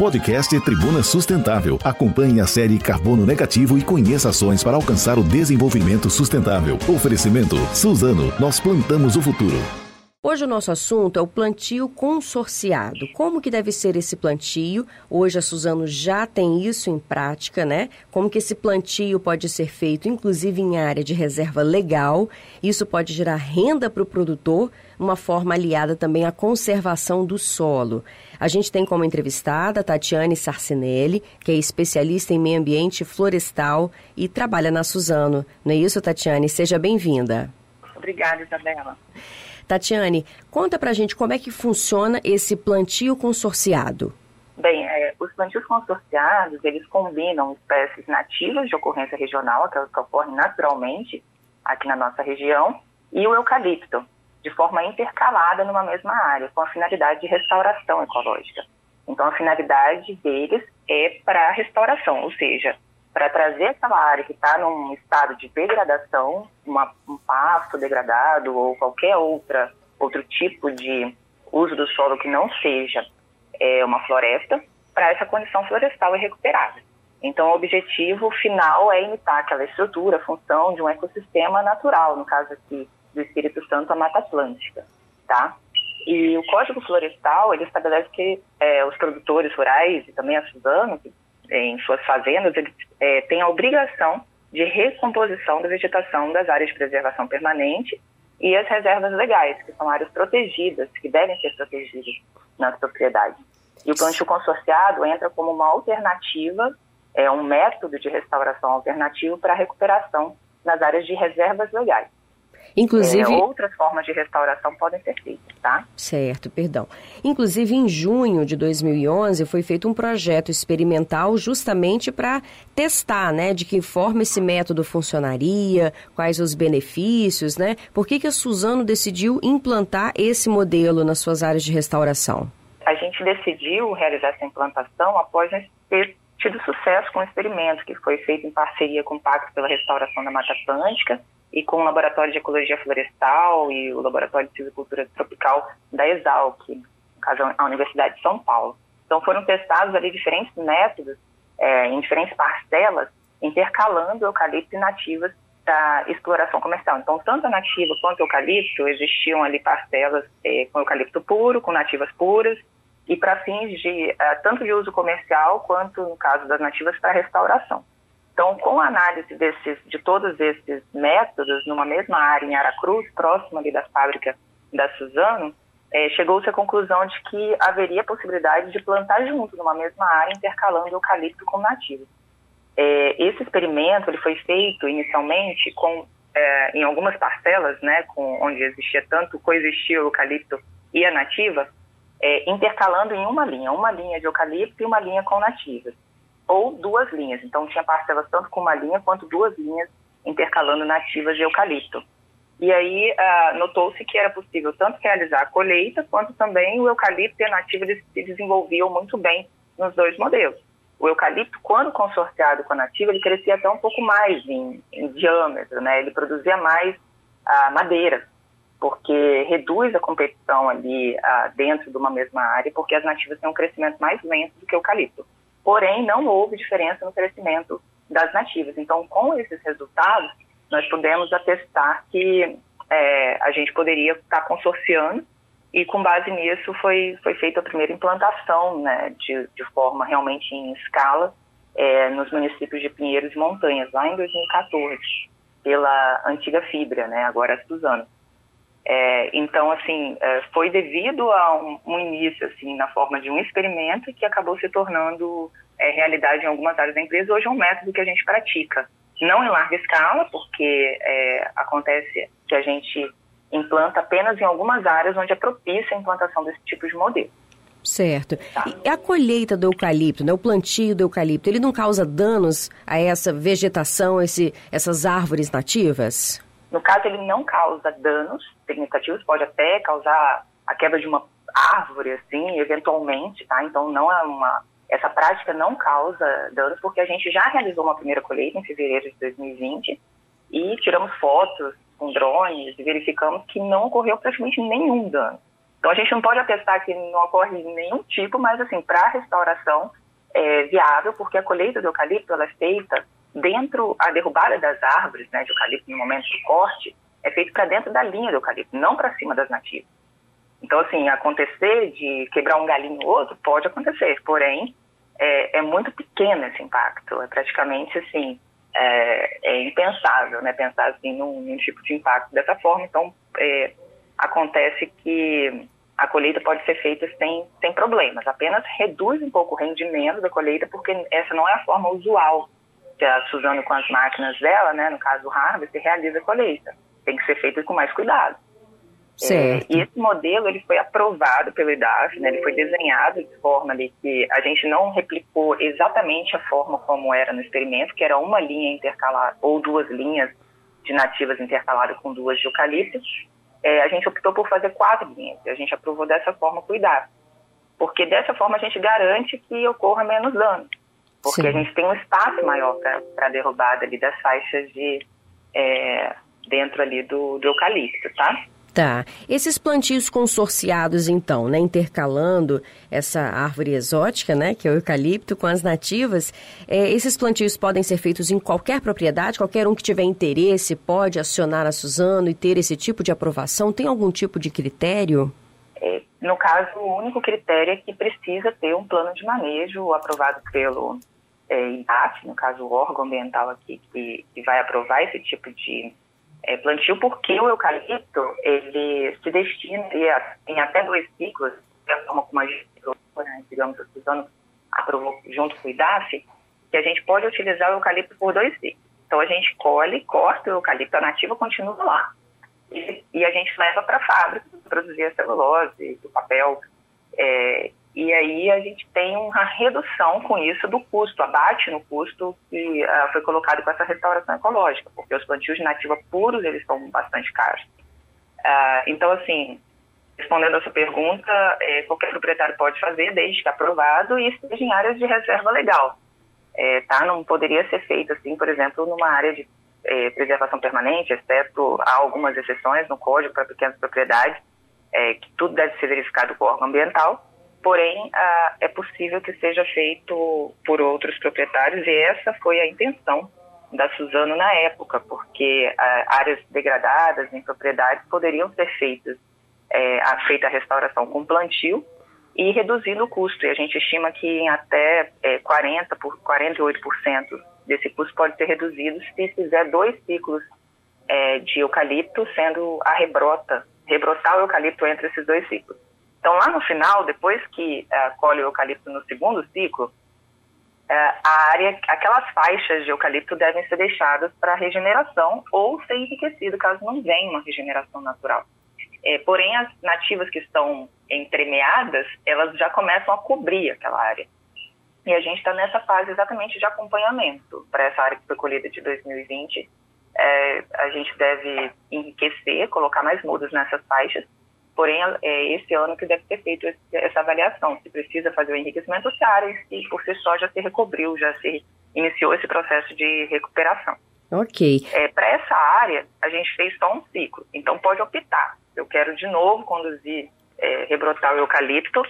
Podcast Tribuna Sustentável. Acompanhe a série Carbono Negativo e conheça ações para alcançar o desenvolvimento sustentável. Oferecimento Suzano, nós plantamos o futuro. Hoje o nosso assunto é o plantio consorciado. Como que deve ser esse plantio? Hoje a Suzano já tem isso em prática, né? Como que esse plantio pode ser feito, inclusive em área de reserva legal. Isso pode gerar renda para o produtor, uma forma aliada também à conservação do solo. A gente tem como entrevistada a Tatiane Sarcinelli, que é especialista em meio ambiente florestal e trabalha na Suzano. Não é isso, Tatiane? Seja bem-vinda. Obrigada, Isabela. Tatiane, conta pra gente como é que funciona esse plantio consorciado. Bem, é, os plantios consorciados, eles combinam espécies nativas de ocorrência regional, aquelas que ocorrem naturalmente aqui na nossa região, e o eucalipto, de forma intercalada numa mesma área, com a finalidade de restauração ecológica. Então, a finalidade deles é para restauração, ou seja, para trazer aquela área que está num estado de degradação, uma, um pasto degradado ou qualquer outra outro tipo de uso do solo que não seja é, uma floresta, para essa condição florestal e recuperada. Então, o objetivo final é imitar aquela estrutura, função de um ecossistema natural, no caso aqui do Espírito Santo, a Mata Atlântica, tá? E o Código Florestal, ele estabelece que é, os produtores rurais e também a Suzano, que em suas fazendas, eles é, a obrigação de recomposição da vegetação das áreas de preservação permanente e as reservas legais, que são áreas protegidas, que devem ser protegidas nas propriedades. E o plantio consorciado entra como uma alternativa, é um método de restauração alternativo para a recuperação nas áreas de reservas legais. Inclusive. É, outras formas de restauração podem ser feitas, tá? Certo, perdão. Inclusive, em junho de 2011, foi feito um projeto experimental justamente para testar, né, de que forma esse método funcionaria, quais os benefícios, né? Por que, que a Suzano decidiu implantar esse modelo nas suas áreas de restauração? A gente decidiu realizar essa implantação após ter tido sucesso com o experimento que foi feito em parceria com o Pacto pela Restauração da Mata Atlântica e com o Laboratório de Ecologia Florestal e o Laboratório de Silvicultura Tropical da Exalc, no caso a Universidade de São Paulo. Então foram testados ali diferentes métodos é, em diferentes parcelas, intercalando eucalipto e nativas da exploração comercial. Então, tanto a nativa quanto o eucalipto, existiam ali parcelas é, com eucalipto puro, com nativas puras, e para fins de uh, tanto de uso comercial quanto, no caso das nativas, para restauração. Então, com a análise desses, de todos esses métodos numa mesma área em Aracruz, próximo ali da fábrica da Suzano, é, chegou-se à conclusão de que haveria possibilidade de plantar junto numa mesma área, intercalando eucalipto com nativo. É, esse experimento ele foi feito inicialmente com, é, em algumas parcelas, né, com, onde existia tanto coexistia o eucalipto e a nativa, é, intercalando em uma linha, uma linha de eucalipto e uma linha com nativas ou duas linhas. Então, tinha parcelas tanto com uma linha quanto duas linhas intercalando nativas de eucalipto. E aí, uh, notou-se que era possível tanto realizar a colheita, quanto também o eucalipto e a nativa se desenvolviam muito bem nos dois modelos. O eucalipto, quando consorciado com a nativa, ele crescia até um pouco mais em, em diâmetro, né? Ele produzia mais uh, madeira, porque reduz a competição ali uh, dentro de uma mesma área, porque as nativas têm um crescimento mais lento do que o eucalipto porém não houve diferença no crescimento das nativas. Então, com esses resultados, nós pudemos atestar que é, a gente poderia estar consorciando e com base nisso foi, foi feita a primeira implantação né, de, de forma realmente em escala é, nos municípios de Pinheiros e Montanhas, lá em 2014, pela antiga Fibra, né, agora a Suzano. É, então, assim, é, foi devido a um, um, início, assim, na forma de um experimento que acabou se tornando é, realidade em algumas áreas da empresa. Hoje é um método que a gente pratica, não em larga escala, porque é, acontece que a gente implanta apenas em algumas áreas onde é propícia a implantação desse tipo de modelo. Certo. Tá. E a colheita do eucalipto, né, o plantio do eucalipto, ele não causa danos a essa vegetação, esse, essas árvores nativas? No caso, ele não causa danos significativos, pode até causar a quebra de uma árvore, assim, eventualmente, tá? Então, não é uma... Essa prática não causa danos, porque a gente já realizou uma primeira colheita em fevereiro de 2020 e tiramos fotos com drones e verificamos que não ocorreu praticamente nenhum dano. Então a gente não pode atestar que não ocorre nenhum tipo, mas assim, para restauração é viável, porque a colheita do eucalipto ela é feita dentro, a derrubada das árvores né, de eucalipto no momento do corte, é feito para dentro da linha do eucalipto, não para cima das nativas. Então, assim, acontecer de quebrar um galinho ou outro pode acontecer, porém, é, é muito pequeno esse impacto. É praticamente, assim, é, é impensável, né? Pensar, assim, num, num, tipo de impacto dessa forma. Então, é, acontece que a colheita pode ser feita sem, sem problemas, apenas reduz um pouco o rendimento da colheita, porque essa não é a forma usual que a Suzano com as máquinas dela, né, no caso do Harvest, realiza a colheita. Tem que ser feita com mais cuidado. Certo. É, e esse modelo ele foi aprovado pelo IDAF, né, ele foi desenhado de forma ali que a gente não replicou exatamente a forma como era no experimento, que era uma linha intercalada ou duas linhas de nativas intercaladas com duas de eucalipto. É, a gente optou por fazer quatro linhas a gente aprovou dessa forma com o IDAF. Porque dessa forma a gente garante que ocorra menos dano. Porque Sim. a gente tem um espaço maior para a derrubada ali das faixas de é, dentro ali do, do eucalipto, tá? Tá. Esses plantios consorciados, então, né, intercalando essa árvore exótica, né, que é o eucalipto, com as nativas, é, esses plantios podem ser feitos em qualquer propriedade? Qualquer um que tiver interesse pode acionar a Suzano e ter esse tipo de aprovação? Tem algum tipo de critério? É, no caso, o único critério é que precisa ter um plano de manejo aprovado pelo é, no caso, o órgão ambiental aqui que, que vai aprovar esse tipo de é, plantio, porque o eucalipto ele se destina em até dois ciclos, de forma como a gente, né, digamos, usando aprovou junto com o IDAF, que a gente pode utilizar o eucalipto por dois ciclos. Então a gente colhe, corta o eucalipto, a nativa continua lá. E, e a gente leva para a fábrica produzir a celulose, o papel. É, e aí a gente tem uma redução com isso do custo, abate no custo que uh, foi colocado com essa restauração ecológica, porque os plantios de nativa puros, eles são bastante caros. Uh, então, assim, respondendo a sua pergunta, é, qualquer proprietário pode fazer, desde que aprovado, e esteja em áreas de reserva legal. É, tá? Não poderia ser feito, assim, por exemplo, numa área de é, preservação permanente, exceto há algumas exceções no código para pequenas propriedades, que tudo deve ser verificado com o órgão ambiental, porém é possível que seja feito por outros proprietários e essa foi a intenção da Suzano na época, porque áreas degradadas em propriedades poderiam ser feitas é, a, feita a restauração com plantio e reduzindo o custo. E a gente estima que em até é, 40 por 48% desse custo pode ser reduzido se fizer dois ciclos é, de eucalipto, sendo a rebrota, rebrotar o eucalipto entre esses dois ciclos. Então, lá no final, depois que uh, colhe o eucalipto no segundo ciclo, uh, a área, aquelas faixas de eucalipto devem ser deixadas para regeneração ou ser enriquecido caso não venha uma regeneração natural. É, porém, as nativas que estão entremeadas, elas já começam a cobrir aquela área. E a gente está nessa fase exatamente de acompanhamento para essa área que foi colhida de 2020. É, a gente deve enriquecer, colocar mais mudas nessas faixas Porém, é esse ano que deve ter feito essa avaliação, se precisa fazer o enriquecimento se a área e por si só já se recobriu, já se iniciou esse processo de recuperação. Ok. É, Para essa área, a gente fez só um ciclo, então pode optar. Eu quero de novo conduzir, é, rebrotar o eucalipto,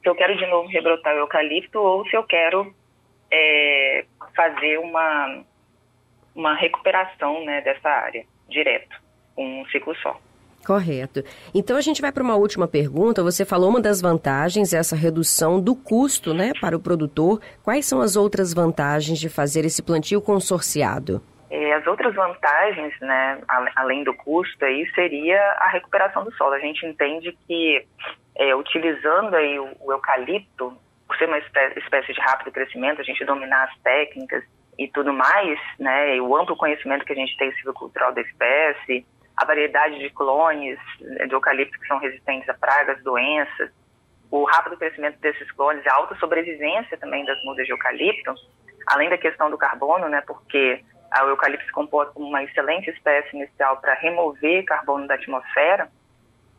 se eu quero de novo rebrotar o eucalipto ou se eu quero é, fazer uma, uma recuperação né, dessa área direto, um ciclo só. Correto. Então a gente vai para uma última pergunta. Você falou uma das vantagens, essa redução do custo né, para o produtor. Quais são as outras vantagens de fazer esse plantio consorciado? É, as outras vantagens, né, além do custo, aí, seria a recuperação do solo. A gente entende que é, utilizando aí o, o, eucalipto, por ser uma espécie, de rápido crescimento, a gente dominar as técnicas e tudo mais, né, e o amplo conhecimento que a gente tem cultural da espécie, a variedade de clones de eucalipto que são resistentes a pragas, doenças, o rápido crescimento desses clones, a alta sobrevivência também das mudas de eucalipto, além da questão do carbono, né, porque o eucalipto se comporta como uma excelente espécie inicial para remover carbono da atmosfera.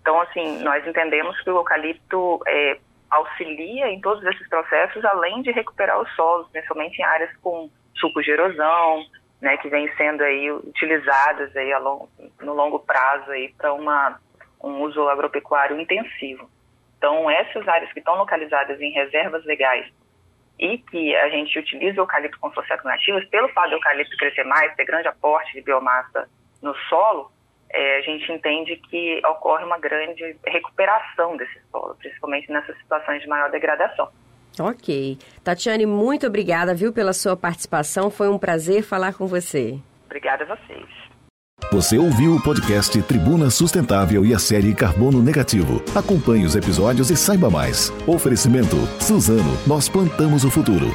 Então, assim, nós entendemos que o eucalipto é, auxilia em todos esses processos, além de recuperar os solos, principalmente em áreas com sucos de erosão, né, que vêm sendo aí utilizadas aí longo, no longo prazo aí para uma um uso agropecuário intensivo. Então, essas áreas que estão localizadas em reservas legais e que a gente utiliza o eucalipto com nativas, pelo fato do eucalipto crescer mais, ter grande aporte de biomassa no solo, é, a gente entende que ocorre uma grande recuperação desse solo, principalmente nessas situações de maior degradação. Ok. Tatiane, muito obrigada, viu, pela sua participação. Foi um prazer falar com você. Obrigada a vocês. Você ouviu o podcast Tribuna Sustentável e a série Carbono Negativo. Acompanhe os episódios e saiba mais. Oferecimento Suzano, nós plantamos o futuro.